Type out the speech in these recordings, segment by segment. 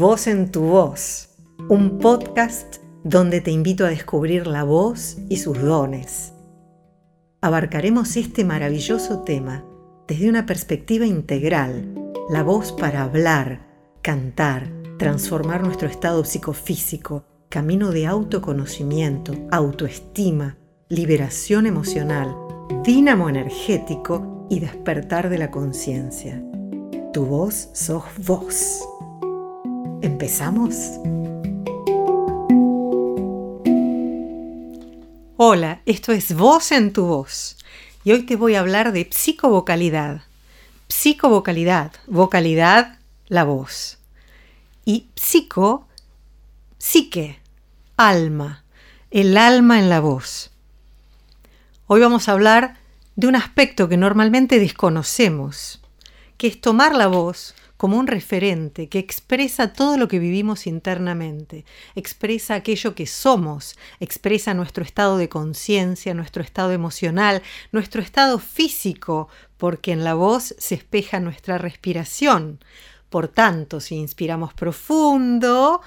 Voz en tu voz, un podcast donde te invito a descubrir la voz y sus dones. Abarcaremos este maravilloso tema desde una perspectiva integral, la voz para hablar, cantar, transformar nuestro estado psicofísico, camino de autoconocimiento, autoestima, liberación emocional, dínamo energético y despertar de la conciencia. Tu voz sos vos. ¿Empezamos? Hola, esto es Voz en tu voz y hoy te voy a hablar de psicovocalidad. Psicovocalidad, vocalidad, la voz. Y psico, psique, alma, el alma en la voz. Hoy vamos a hablar de un aspecto que normalmente desconocemos, que es tomar la voz como un referente que expresa todo lo que vivimos internamente, expresa aquello que somos, expresa nuestro estado de conciencia, nuestro estado emocional, nuestro estado físico, porque en la voz se espeja nuestra respiración. Por tanto, si inspiramos profundo,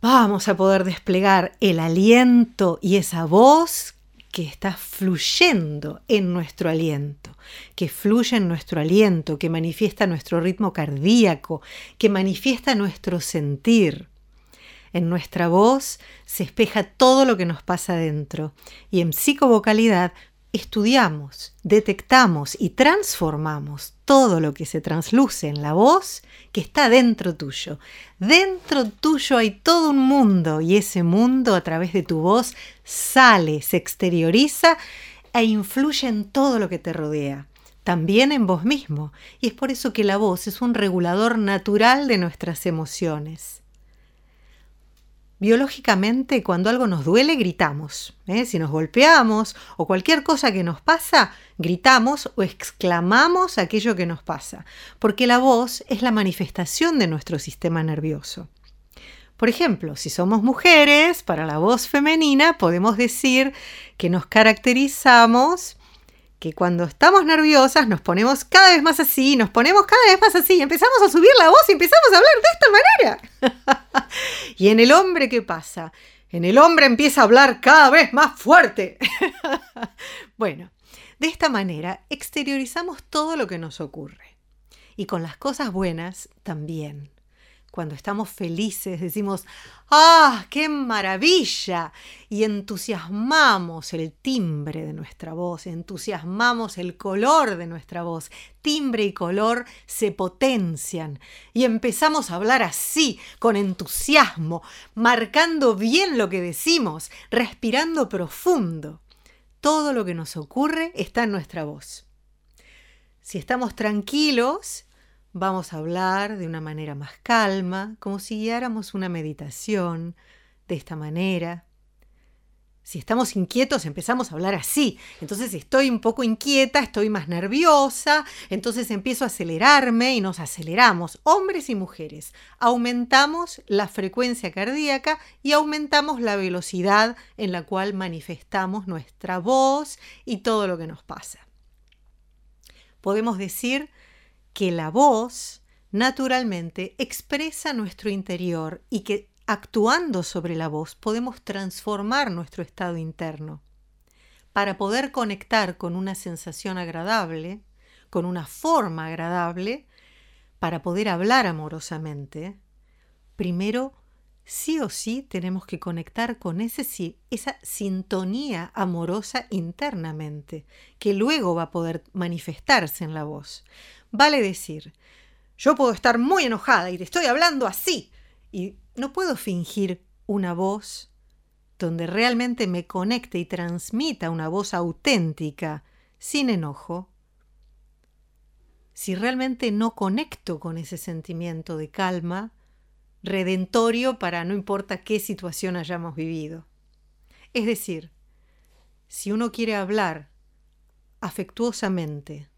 vamos a poder desplegar el aliento y esa voz que está fluyendo en nuestro aliento, que fluye en nuestro aliento, que manifiesta nuestro ritmo cardíaco, que manifiesta nuestro sentir. En nuestra voz se espeja todo lo que nos pasa dentro y en psicovocalidad estudiamos, detectamos y transformamos todo lo que se transluce en la voz que está dentro tuyo. Dentro tuyo hay todo un mundo y ese mundo a través de tu voz sale, se exterioriza e influye en todo lo que te rodea, también en vos mismo. Y es por eso que la voz es un regulador natural de nuestras emociones. Biológicamente, cuando algo nos duele, gritamos. ¿eh? Si nos golpeamos o cualquier cosa que nos pasa, gritamos o exclamamos aquello que nos pasa, porque la voz es la manifestación de nuestro sistema nervioso. Por ejemplo, si somos mujeres, para la voz femenina podemos decir que nos caracterizamos que cuando estamos nerviosas nos ponemos cada vez más así, nos ponemos cada vez más así, empezamos a subir la voz y empezamos a hablar de esta manera. y en el hombre, ¿qué pasa? En el hombre empieza a hablar cada vez más fuerte. bueno, de esta manera exteriorizamos todo lo que nos ocurre. Y con las cosas buenas también. Cuando estamos felices decimos, ¡ah, qué maravilla! Y entusiasmamos el timbre de nuestra voz, entusiasmamos el color de nuestra voz. Timbre y color se potencian y empezamos a hablar así, con entusiasmo, marcando bien lo que decimos, respirando profundo. Todo lo que nos ocurre está en nuestra voz. Si estamos tranquilos, Vamos a hablar de una manera más calma, como si guiáramos una meditación, de esta manera. Si estamos inquietos, empezamos a hablar así. Entonces estoy un poco inquieta, estoy más nerviosa, entonces empiezo a acelerarme y nos aceleramos, hombres y mujeres. Aumentamos la frecuencia cardíaca y aumentamos la velocidad en la cual manifestamos nuestra voz y todo lo que nos pasa. Podemos decir que la voz naturalmente expresa nuestro interior y que actuando sobre la voz podemos transformar nuestro estado interno. Para poder conectar con una sensación agradable, con una forma agradable, para poder hablar amorosamente, primero sí o sí tenemos que conectar con ese, esa sintonía amorosa internamente, que luego va a poder manifestarse en la voz. Vale decir, yo puedo estar muy enojada y te estoy hablando así, y no puedo fingir una voz donde realmente me conecte y transmita una voz auténtica, sin enojo, si realmente no conecto con ese sentimiento de calma, redentorio para no importa qué situación hayamos vivido. Es decir, si uno quiere hablar afectuosamente,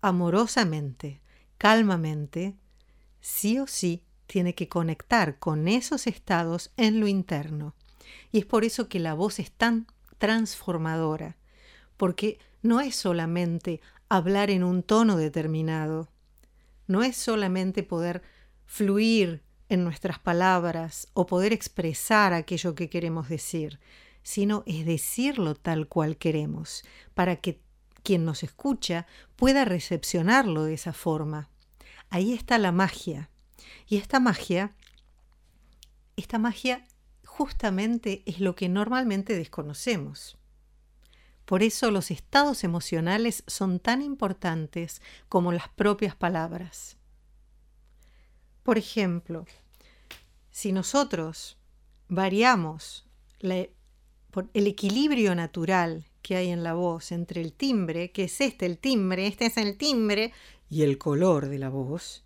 amorosamente, calmamente, sí o sí tiene que conectar con esos estados en lo interno. Y es por eso que la voz es tan transformadora, porque no es solamente hablar en un tono determinado, no es solamente poder fluir en nuestras palabras o poder expresar aquello que queremos decir, sino es decirlo tal cual queremos, para que quien nos escucha pueda recepcionarlo de esa forma. Ahí está la magia. Y esta magia, esta magia justamente es lo que normalmente desconocemos. Por eso los estados emocionales son tan importantes como las propias palabras. Por ejemplo, si nosotros variamos el equilibrio natural que hay en la voz entre el timbre, que es este el timbre, este es el timbre, y el color de la voz,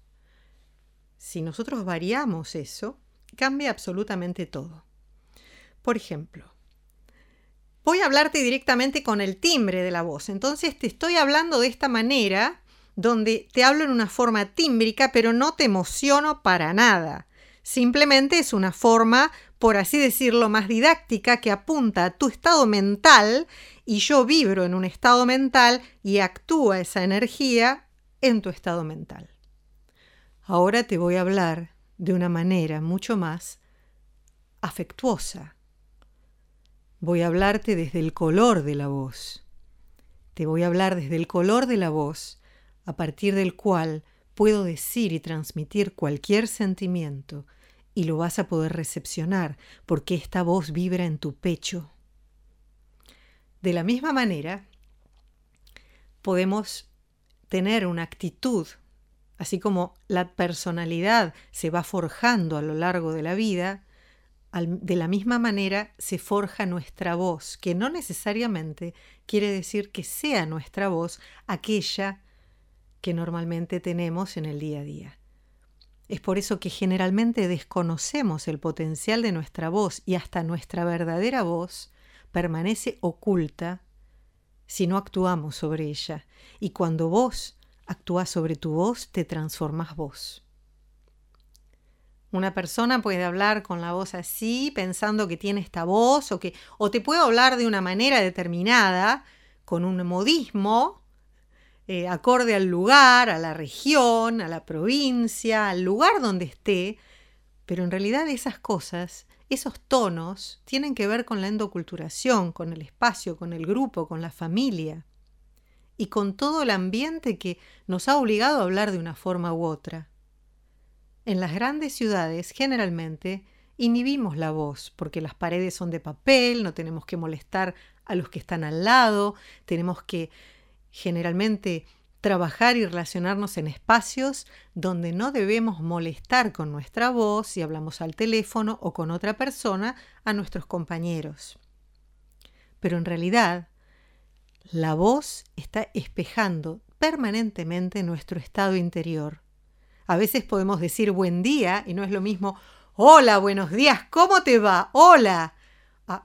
si nosotros variamos eso, cambia absolutamente todo. Por ejemplo, voy a hablarte directamente con el timbre de la voz. Entonces te estoy hablando de esta manera, donde te hablo en una forma tímbrica, pero no te emociono para nada. Simplemente es una forma, por así decirlo, más didáctica que apunta a tu estado mental y yo vibro en un estado mental y actúa esa energía en tu estado mental. Ahora te voy a hablar de una manera mucho más afectuosa. Voy a hablarte desde el color de la voz. Te voy a hablar desde el color de la voz, a partir del cual puedo decir y transmitir cualquier sentimiento y lo vas a poder recepcionar porque esta voz vibra en tu pecho. De la misma manera, podemos tener una actitud, así como la personalidad se va forjando a lo largo de la vida, de la misma manera se forja nuestra voz, que no necesariamente quiere decir que sea nuestra voz aquella que normalmente tenemos en el día a día. Es por eso que generalmente desconocemos el potencial de nuestra voz y hasta nuestra verdadera voz permanece oculta si no actuamos sobre ella. Y cuando vos actúas sobre tu voz, te transformas vos. Una persona puede hablar con la voz así, pensando que tiene esta voz, o que, o te puede hablar de una manera determinada, con un modismo, eh, acorde al lugar, a la región, a la provincia, al lugar donde esté, pero en realidad esas cosas, esos tonos, tienen que ver con la endoculturación, con el espacio, con el grupo, con la familia y con todo el ambiente que nos ha obligado a hablar de una forma u otra. En las grandes ciudades generalmente inhibimos la voz porque las paredes son de papel, no tenemos que molestar a los que están al lado, tenemos que generalmente trabajar y relacionarnos en espacios donde no debemos molestar con nuestra voz si hablamos al teléfono o con otra persona a nuestros compañeros. Pero en realidad, la voz está espejando permanentemente nuestro estado interior. A veces podemos decir buen día y no es lo mismo hola, buenos días, ¿cómo te va? Hola.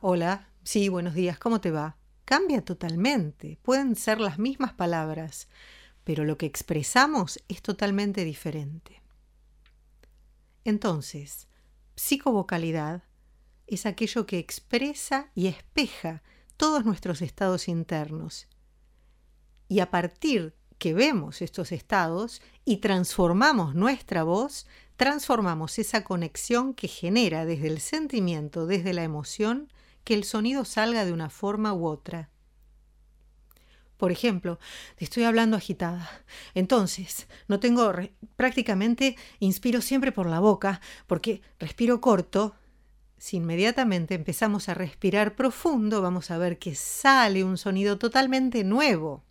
Hola, sí, buenos días, ¿cómo te va? Cambia totalmente. Pueden ser las mismas palabras, pero lo que expresamos es totalmente diferente. Entonces, psicovocalidad es aquello que expresa y espeja todos nuestros estados internos. Y a partir que vemos estos estados y transformamos nuestra voz, transformamos esa conexión que genera desde el sentimiento, desde la emoción, que el sonido salga de una forma u otra. Por ejemplo, te estoy hablando agitada. Entonces, no tengo prácticamente inspiro siempre por la boca porque respiro corto. Si inmediatamente empezamos a respirar profundo, vamos a ver que sale un sonido totalmente nuevo.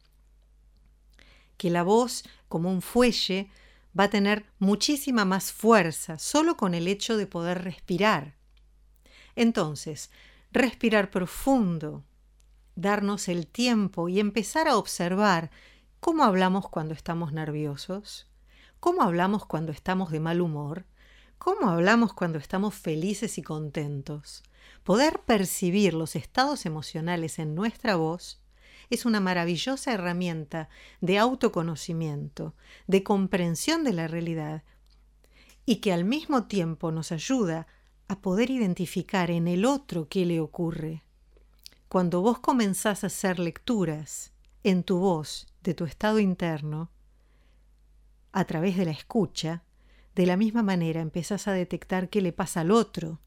Que la voz, como un fuelle, va a tener muchísima más fuerza solo con el hecho de poder respirar. Entonces, respirar profundo, darnos el tiempo y empezar a observar cómo hablamos cuando estamos nerviosos, cómo hablamos cuando estamos de mal humor, cómo hablamos cuando estamos felices y contentos. Poder percibir los estados emocionales en nuestra voz es una maravillosa herramienta de autoconocimiento, de comprensión de la realidad y que al mismo tiempo nos ayuda a poder identificar en el otro qué le ocurre. Cuando vos comenzás a hacer lecturas en tu voz de tu estado interno, a través de la escucha, De la misma manera empezás a detectar qué le pasa al otro.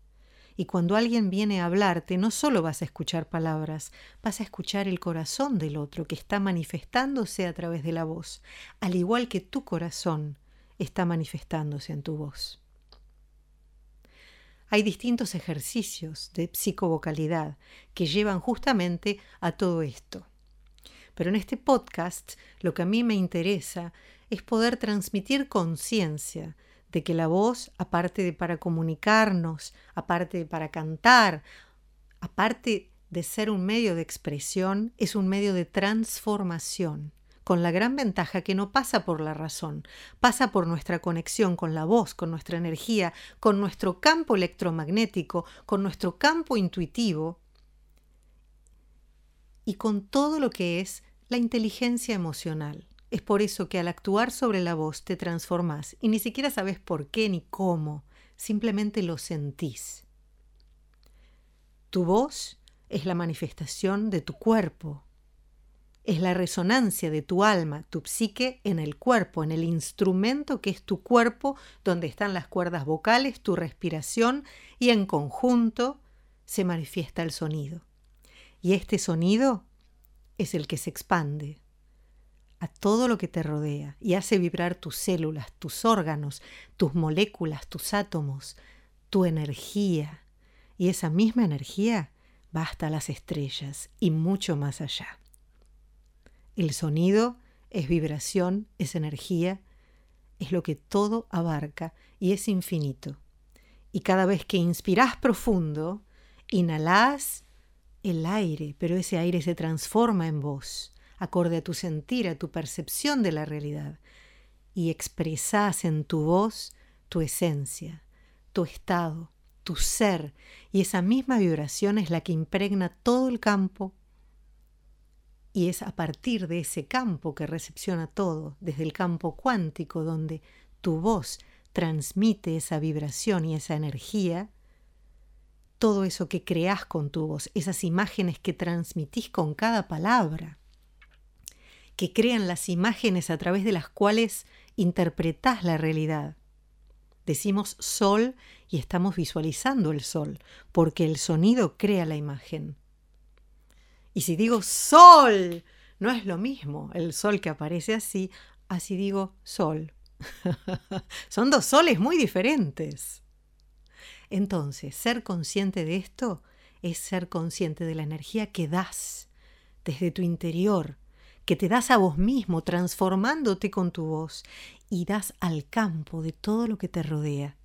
Y cuando alguien viene a hablarte, no solo vas a escuchar palabras, vas a escuchar el corazón del otro que está manifestándose a través de la voz, al igual que tu corazón está manifestándose en tu voz. Hay distintos ejercicios de psicovocalidad que llevan justamente a todo esto. Pero en este podcast lo que a mí me interesa es poder transmitir conciencia de que la voz, aparte de para comunicarnos, aparte de para cantar, aparte de ser un medio de expresión, es un medio de transformación, con la gran ventaja que no pasa por la razón, pasa por nuestra conexión con la voz, con nuestra energía, con nuestro campo electromagnético, con nuestro campo intuitivo y con todo lo que es la inteligencia emocional. Es por eso que al actuar sobre la voz te transformas y ni siquiera sabes por qué ni cómo, simplemente lo sentís. Tu voz es la manifestación de tu cuerpo, es la resonancia de tu alma, tu psique en el cuerpo, en el instrumento que es tu cuerpo, donde están las cuerdas vocales, tu respiración y en conjunto se manifiesta el sonido. Y este sonido es el que se expande, a todo lo que te rodea y hace vibrar tus células, tus órganos, tus moléculas, tus átomos, tu energía. Y esa misma energía va hasta las estrellas y mucho más allá. El sonido es vibración, es energía, es lo que todo abarca y es infinito. Y cada vez que inspiras profundo, inhalás el aire, pero ese aire se transforma en voz acorde a tu sentir, a tu percepción de la realidad, y expresás en tu voz tu esencia, tu estado, tu ser, y esa misma vibración es la que impregna todo el campo, y es a partir de ese campo que recepciona todo, desde el campo cuántico donde tu voz transmite esa vibración y esa energía, todo eso que creas con tu voz, esas imágenes que transmitís con cada palabra, que crean las imágenes a través de las cuales interpretás la realidad. Decimos sol y estamos visualizando el sol, porque el sonido crea la imagen. Y si digo sol, no es lo mismo el sol que aparece así, así digo sol. Son dos soles muy diferentes. Entonces, ser consciente de esto es ser consciente de la energía que das desde tu interior, que te das a vos mismo transformándote con tu voz y das al campo de todo lo que te rodea,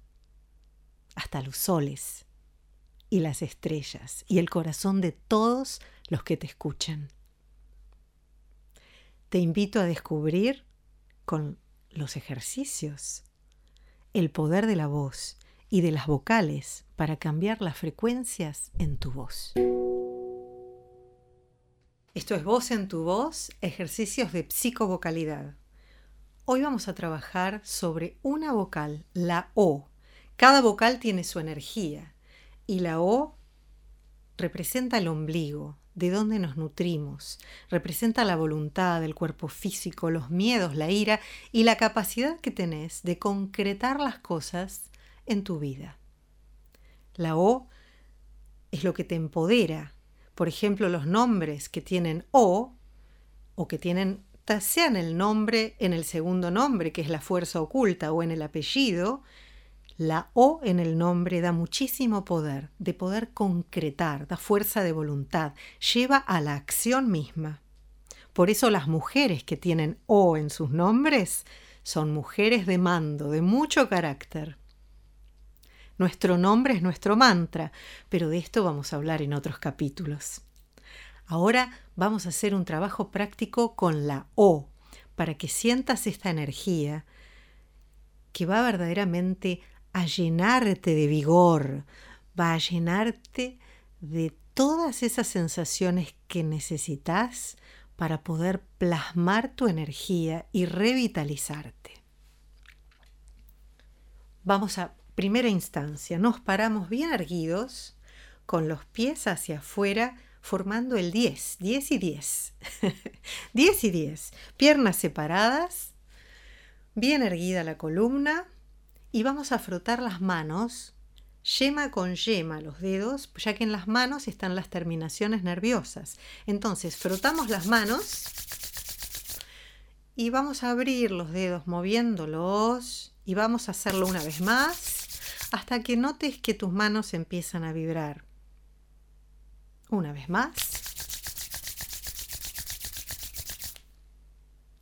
hasta los soles y las estrellas y el corazón de todos los que te escuchan. Te invito a descubrir con los ejercicios el poder de la voz y de las vocales para cambiar las frecuencias en tu voz. Esto es Voz en tu Voz, ejercicios de psicovocalidad. Hoy vamos a trabajar sobre una vocal, la O. Cada vocal tiene su energía y la O representa el ombligo, de donde nos nutrimos, representa la voluntad, el cuerpo físico, los miedos, la ira y la capacidad que tenés de concretar las cosas en tu vida. La O es lo que te empodera, por ejemplo, los nombres que tienen O o que tienen sean el nombre en el segundo nombre, que es la fuerza oculta, o en el apellido, la O en el nombre da muchísimo poder, de poder concretar, da fuerza de voluntad, lleva a la acción misma. Por eso las mujeres que tienen O en sus nombres son mujeres de mando, de mucho carácter. Nuestro nombre es nuestro mantra, pero de esto vamos a hablar en otros capítulos. Ahora vamos a hacer un trabajo práctico con la O, para que sientas esta energía que va verdaderamente a llenarte de vigor, va a llenarte de todas esas sensaciones que necesitas para poder plasmar tu energía y revitalizarte. Vamos a Primera instancia, nos paramos bien erguidos, con los pies hacia afuera, formando el 10, 10 y 10. 10 y 10. Piernas separadas, bien erguida la columna y vamos a frotar las manos, yema con yema los dedos, ya que en las manos están las terminaciones nerviosas. Entonces, frotamos las manos y vamos a abrir los dedos moviéndolos y vamos a hacerlo una vez más hasta que notes que tus manos empiezan a vibrar. Una vez más.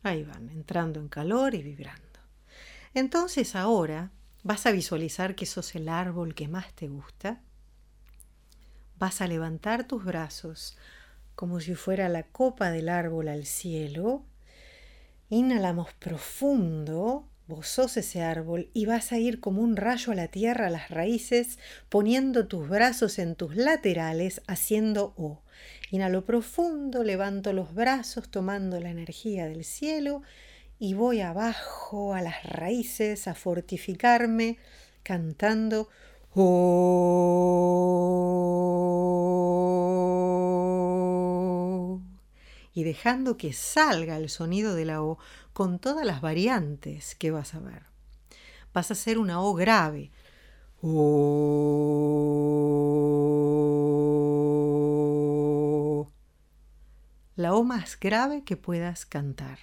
Ahí van, entrando en calor y vibrando. Entonces ahora vas a visualizar que sos el árbol que más te gusta. Vas a levantar tus brazos como si fuera la copa del árbol al cielo. Inhalamos profundo Vos sos ese árbol y vas a ir como un rayo a la tierra, a las raíces, poniendo tus brazos en tus laterales, haciendo O. Inhalo profundo, levanto los brazos tomando la energía del cielo y voy abajo a las raíces a fortificarme cantando O y dejando que salga el sonido de la O con todas las variantes que vas a ver. Vas a hacer una O grave. O. La O más grave que puedas cantar,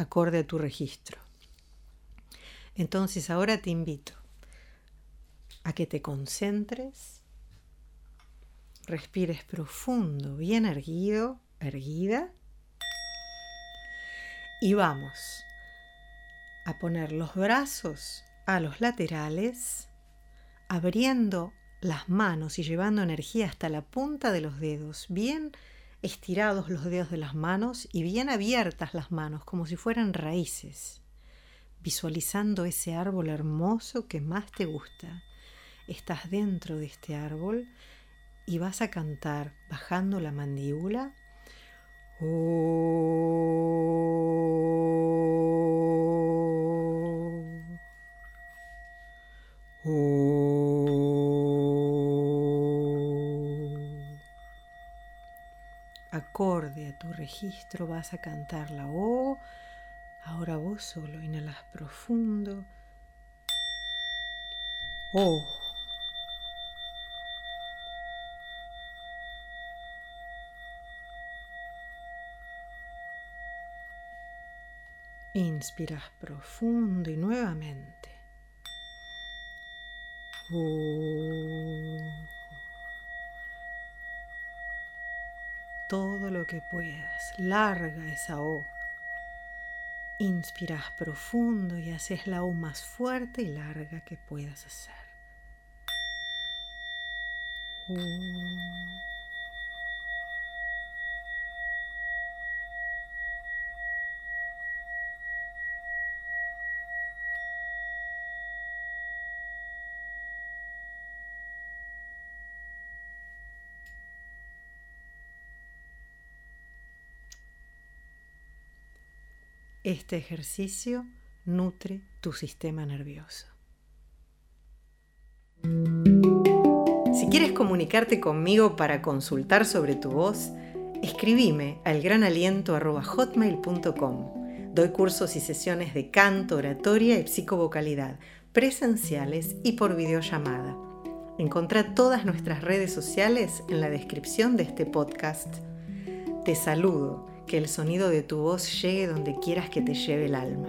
acorde a tu registro. Entonces ahora te invito a que te concentres, respires profundo, bien erguido, erguida y vamos a poner los brazos a los laterales, abriendo las manos y llevando energía hasta la punta de los dedos, bien estirados los dedos de las manos y bien abiertas las manos, como si fueran raíces, visualizando ese árbol hermoso que más te gusta. Estás dentro de este árbol y vas a cantar bajando la mandíbula Acorde a tu registro vas a cantar la O. Ahora vos solo inhalas profundo. O. Inspiras profundo y nuevamente. Todo lo que puedas. Larga esa O. Inspiras profundo y haces la O más fuerte y larga que puedas hacer. Este ejercicio nutre tu sistema nervioso. Si quieres comunicarte conmigo para consultar sobre tu voz, escribime al granaliento.hotmail.com. Doy cursos y sesiones de canto, oratoria y psicovocalidad, presenciales y por videollamada. Encontrá todas nuestras redes sociales en la descripción de este podcast. Te saludo que el sonido de tu voz llegue donde quieras que te lleve el alma.